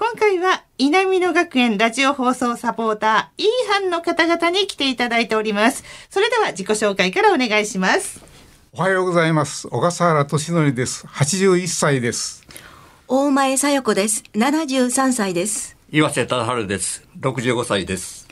今回は南野学園ラジオ放送サポーター、イーハンの方々に来ていただいております。それでは自己紹介からお願いします。おはようございます。小笠原俊則です。81歳です。大前さよ子です。73歳です。岩瀬忠治です。65歳です。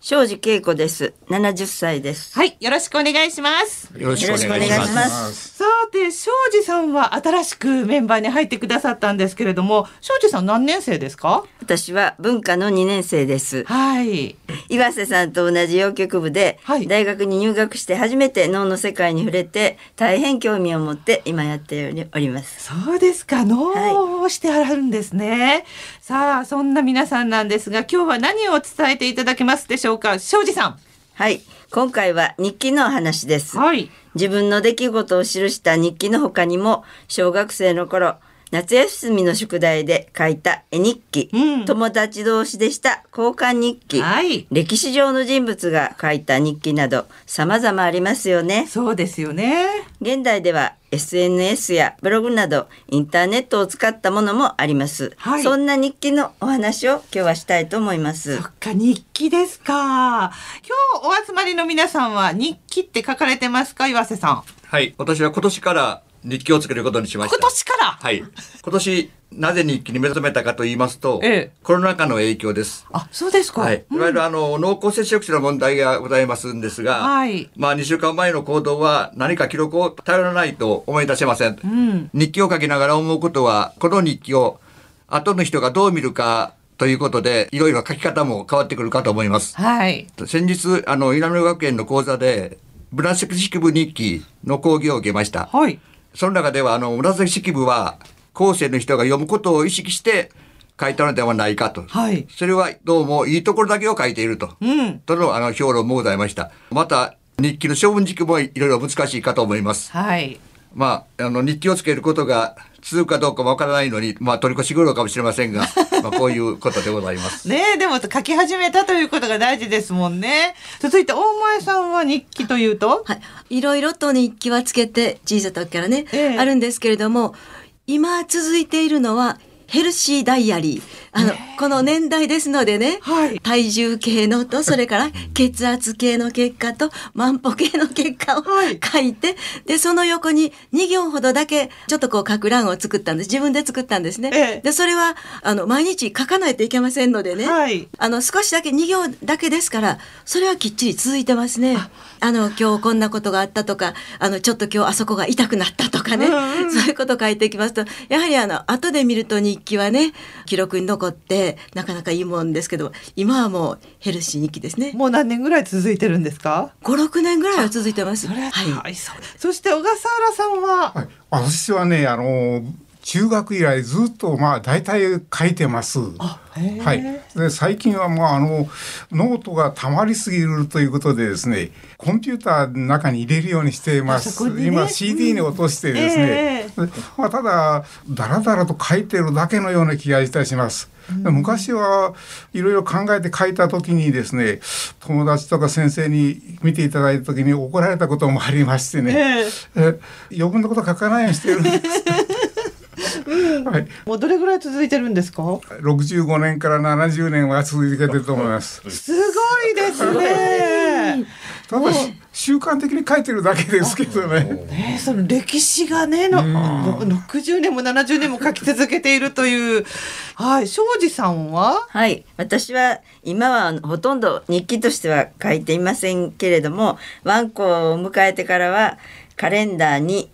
庄司恵子です。70歳です。はい、よろしくお願いします。よろしくお願いします。さて、庄司さんは新しくメンバーに入ってくださったんですけれども、庄司さん何年生ですか？私は文化の2年生です。はい。岩瀬さんと同じ洋曲部で、はい、大学に入学して初めて脳の世界に触れて、大変興味を持って今やっております。そうですか、脳をしてあるんですね。はい、さあ、そんな皆さんなんですが、今日は何を伝えていただけますでしょうか？庄司さん。はい。今回は日記の話です。はい。自分の出来事を記した日記の他にも、小学生の頃、夏休みの宿題で書いた絵日記、うん、友達同士でした交換日記、はい、歴史上の人物が書いた日記など様々ありますよね。そうですよね。現代では SNS やブログなどインターネットを使ったものもあります、はい、そんな日記のお話を今日はしたいと思います。そっか日記ですか。今日お集まりの皆さんは日記って書かれてますか岩瀬さん？はい。私は今年から日記を作ることにしました。今年から？はい。今年、なぜ日記に目覚めたかと言いますと、ええ、コロナ禍の影響です。あ、そうですか。はい。いわゆるあの、濃厚接触者の問題がございますんですが、はい。まあ、2週間前の行動は何か記録を頼らないと思い出せません。うん。日記を書きながら思うことは、この日記を後の人がどう見るかということで、いろいろ書き方も変わってくるかと思います。はい。先日、あの、稲野学園の講座で、紫式部日記の講義を受けました。はい。その中では、あの、紫式部は、後世の人が読むことを意識して書いたのではないかと。はい。それはどうもいいところだけを書いていると。うん。との、あの、評論もございました。また、日記の処分軸もいろいろ難しいかと思います。はい。まあ、あの、日記をつけることが続くかどうかもわからないのに、まあ、取り越し苦労かもしれませんが、まあ、こういうことでございます。ねでも書き始めたということが大事ですもんね。続いて、大前さんは日記というと？はい。いろいろと日記はつけて、小さい時からね、ええ、あるんですけれども、今続いているのは、ヘルシーダイアリー。あの、この年代ですのでね、はい、体重計のと、それから血圧計の結果と、万歩計の結果を書いて、はい、で、その横に2行ほどだけ、ちょっとこう書く欄を作ったんです。自分で作ったんですね。ええ、で、それは、あの、毎日書かないといけませんのでね、はい、あの、少しだけ2行だけですから、それはきっちり続いてますね。あ。の、今日こんなことがあったとか、あの、ちょっと今日あそこが痛くなったとかね、うんうん、そういうこと書いていきますと、やはりあの、後で見ると日記はね、記録に残って、なかなかいいもんですけど、今はもうヘルシー日記ですね。もう何年ぐらい続いてるんですか ?5、6年ぐらいは続いてます。はい。そして小笠原さんは、はい、私はね、あの、中学以来ずっとまあ大体書いてます。はい。で最近はまああのノートがたまりすぎるということでですね、コンピューターの中に入れるようにしています。ね、今 CD に落としてですね、うんえー、まあただだらだらと書いてるだけのような気がいたします。うん、昔はいろいろ考えて書いた時にですね友達とか先生に見ていただいた時に怒られたこともありましてね、えー、え余分なこと書かないようにしてるんです。はい、もうどれぐらい続いてるんですか？65年から70年は続いてると思います。すごいですね。ただ習慣的に書いてるだけですけどね。ねその歴史がねの、もう60年も70年も書き続けているという。はい、庄司さんは？はい、私は今はほとんど日記としては書いていませんけれども、ワンコを迎えてからはカレンダーに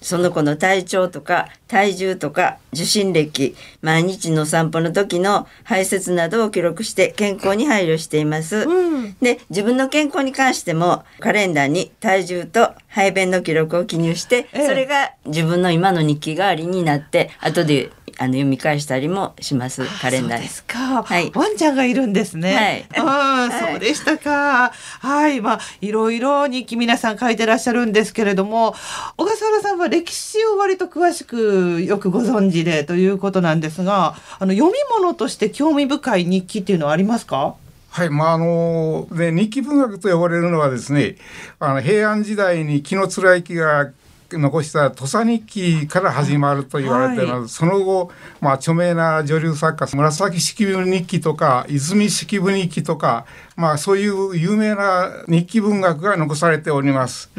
その子の体調とか体重とか受診歴毎日の散歩の時の排泄などを記録して健康に配慮しています、うん、で自分の健康に関してもカレンダーに体重と排便の記録を記入して、それが自分の今の日記代わりになって後であの読み返したりもしますカレンダーで。すか、はい、ワンちゃんがいるんですね。はい、そうでしたか。はいまあいろいろ日記皆さん書いてらっしゃるんですけれども小笠原さんは歴史を割と詳しくよくご存知でということなんですがあの読み物として興味深い日記っていうのはありますか？はい、まああので日記文学と呼ばれるのはですねあの平安時代に紀貫之が残した土佐日記から始まると言われています、はい、その後、まあ、著名な女流作家紫式部日記とか泉式部日記とか、まあ、そういう有名な日記文学が残されております。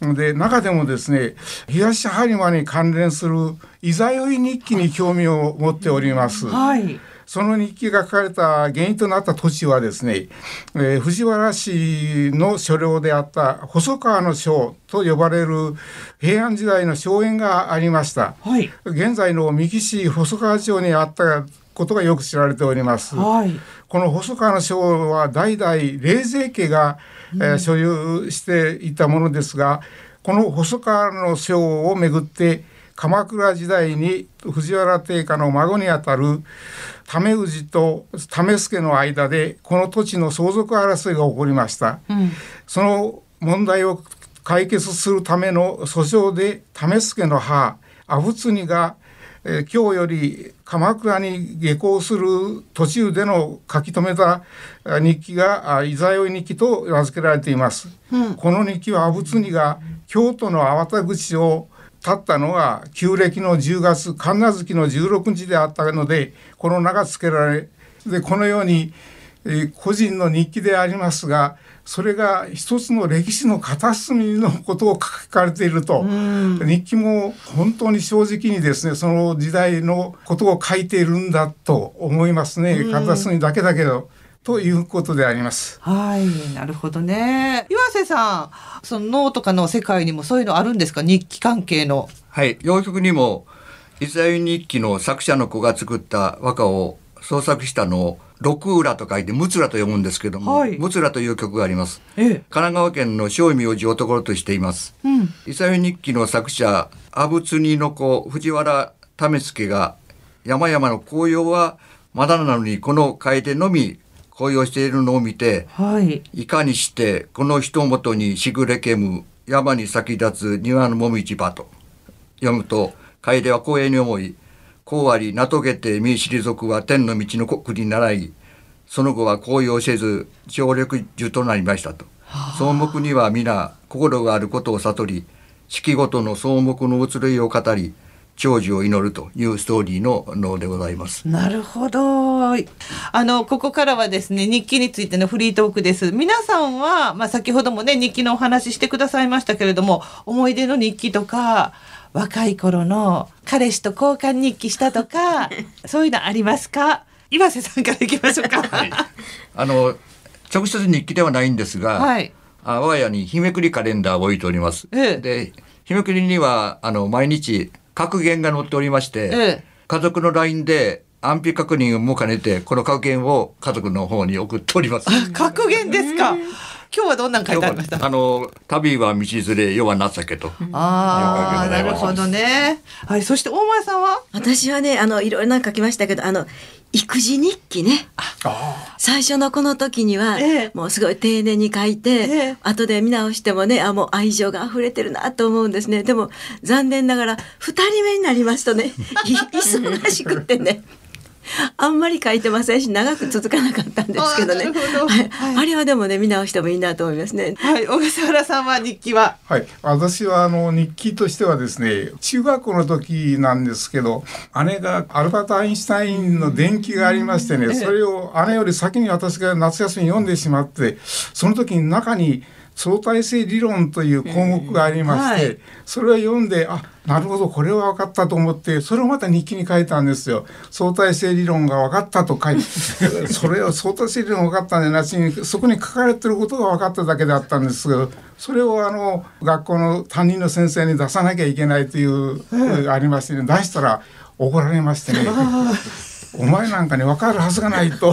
で中でもですね東播磨に関連する「いざよい日記」に興味を持っております。はいその日記が書かれた原因となった土地はですね、えー、藤原氏の所領であった細川の省と呼ばれる平安時代の荘園がありました、はい、現在の三木市細川町にあったことがよく知られております、はい、この細川の省は代々冷泉家が、えー、所有していたものですがこの細川の省をめぐって鎌倉時代に藤原定家の孫にあたる為氏と為助の間でこの土地の相続争いが起こりました、うん、その問題を解決するための訴訟で為助の母阿武津が、えー、今日より鎌倉に下校する途中での書き留めた日記が「いざよい日記」と名付けられています、うん、この日記は阿武津が京都の粟田口を立ったのが旧暦の10月神奈月の16日であったのでこの名が付けられでこのように、えー、個人の日記でありますがそれが一つの歴史の片隅のことを書かれていると、日記も本当に正直にですねその時代のことを書いているんだと思いますね。片隅だけだけど。ということであります。はい、なるほどね。岩瀬さん、その脳とかの世界にもそういうのあるんですか、日記関係の。はい、洋曲にも。イスラエル日記の作者の子が作った和歌を創作したのを六浦と書いてムツラと読むんですけども、はい、ムツラという曲があります。ええ、神奈川県の正名寺をところとしています。うん、イスラエル日記の作者阿武津の子藤原為助が山々の紅葉はまだなのにこの楓のみ紅葉しているのを見て、はい、いかにしてこの人もとにしぐれけむ山に咲き立つ庭のもみじ場と読むと楓は光栄に思いこうあり名遂げて見退くは天の道の国に習いその後は紅葉せず常緑樹となりましたと。草木には皆心があることを悟り四季ごとの草木の移ろいを語り長寿を祈るというストーリーの能でございます。なるほど。あのここからはですね日記についてのフリートークです。皆さんはまあ先ほどもね日記のお話ししてくださいましたけれども思い出の日記とか若い頃の彼氏と交換日記したとか そういうのありますか？岩瀬さんからいきましょうか。はい、あの直接日記ではないんですが、はい、あ我が家に日めくりカレンダーを置いております。ええ、で日めくりにはあの毎日格言が載っておりまして、ええ、家族の LINE で安否確認も兼ねてこの格言を家族の方に送っております。格言ですか。今日はどんなん書いてありましたあの旅は道連れ世は情けと。ああなるほどね。はいそして大前さんは？私はねあのいろいろな書きましたけどあの育児日記ね。最初のこの時には、ええ、もうすごい丁寧に書いて、ええ、後で見直してもねあもう愛情が溢れてるなと思うんですね。でも残念ながら2人目になりますとね。忙しくてねあんまり書いてませんし長く続かなかったんですけどね。どはい、あれはでもね見直してもいいなと思いますね。はい、小笠原さんは日記は？はい、私はあの日記としてはですね、中学校の時なんですけど、姉がアルバートアインシュタインの伝記がありましてね、それを姉より先に私が夏休みに読んでしまって、その時に中に相対性理論という項目がありまして、はい、それを読んであなるほどこれは分かったと思ってそれをまた日記に書いたんですよ。相対性理論が分かったと書いて それを相対性理論分かったんでなしにそこに書かれてることが分かっただけだったんですけどそれをあの学校の担任の先生に出さなきゃいけないという、えありましてね出したら怒られましてね。お前なんかに分かるはずがないと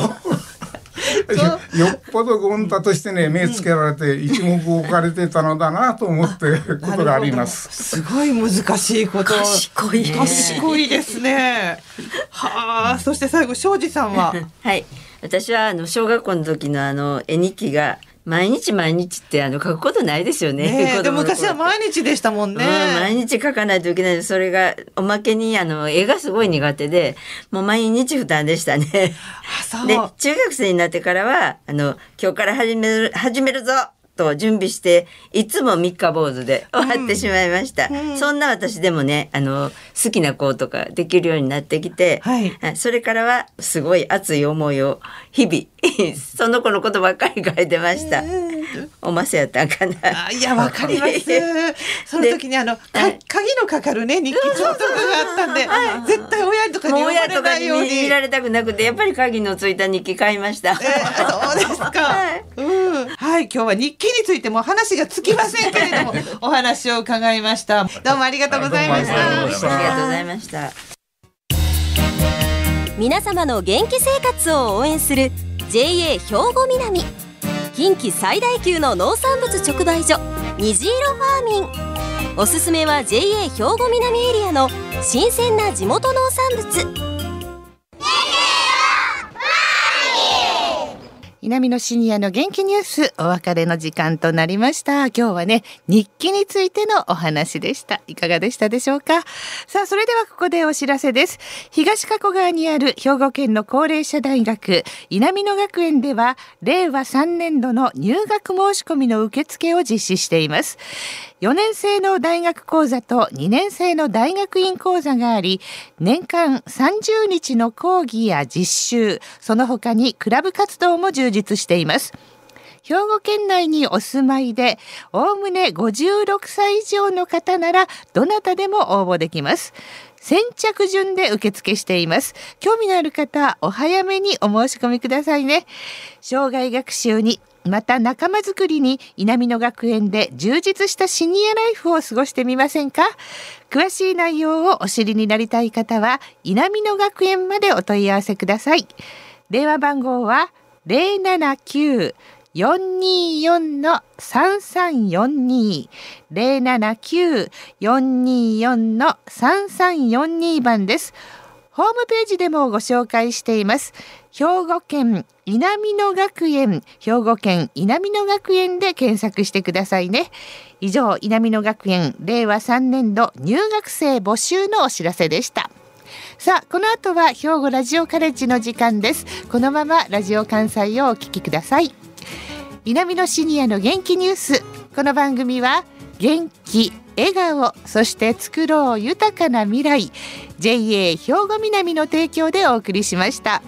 よっぽどゴンタとしてね目つけられて一目置かれてたのだなと思ってことがあります。すごい難しいこと。賢い、賢いですね。はあ、そして最後庄司さんは？はい。私はあの小学校の時のあの絵日記が毎日毎日ってあの書くことないですよね。ねで昔は毎日でしたもんね、うん、毎日書かないといけないそれがおまけにあの絵がすごい苦手でもう毎日負担でしたね。で中学生になってからはあの今日から始める始めるぞと準備していつも三日坊主で終わってしまいました、うんそんな私でもねあの好きな子とかできるようになってきて、はい、それからはすごい熱い思いを日々 その子のことばっかり書いてました。おませやったんかな。いやわかります。その時にあの鍵のかかるね日記帳とかがあったんで、絶対親とかに読まれないように見られたくなくてやっぱり鍵のついた日記買いました。えー、そうですか。はい、今日は日記についても話がつきませんけれども お話を伺いました。どうもありがとうございました。ありがとうございました。皆様の元気生活を応援する JA 兵庫南近畿最大級の農産物直売所虹色ファーミンおすすめは JA 兵庫南エリアの新鮮な地元農産物南のシニアの元気ニュースお別れの時間となりました。今日はね日記についてのお話でした。いかがでしたでしょうか？さあそれではここでお知らせです。東加古川にある兵庫県の高齢者大学南野学園では令和3年度の入学申し込みの受付を実施しています。4年生の大学講座と2年生の大学院講座があり年間30日の講義や実習その他にクラブ活動も充実しています。兵庫県内にお住まいでおおむね56歳以上の方ならどなたでも応募できます。先着順で受付しています。興味のある方お早めにお申し込みくださいね。障害学習にまた仲間づくりに稲美野学園で充実したシニアライフを過ごしてみませんか？詳しい内容をお知りになりたい方は稲美野学園までお問い合わせください。電話番号は079 424の3342 079-424の3342番です。ホームページでもご紹介しています。兵庫県稲美野学園。兵庫県稲美野学園で検索してくださいね。以上稲美野学園令和3年度入学生募集のお知らせでした。さあこの後は兵庫ラジオカレッジの時間です。このままラジオ関西をお聞きください。南のシニアの元気ニュース。この番組は元気笑顔そして作ろう豊かな未来。JA 兵庫南の提供でお送りしました。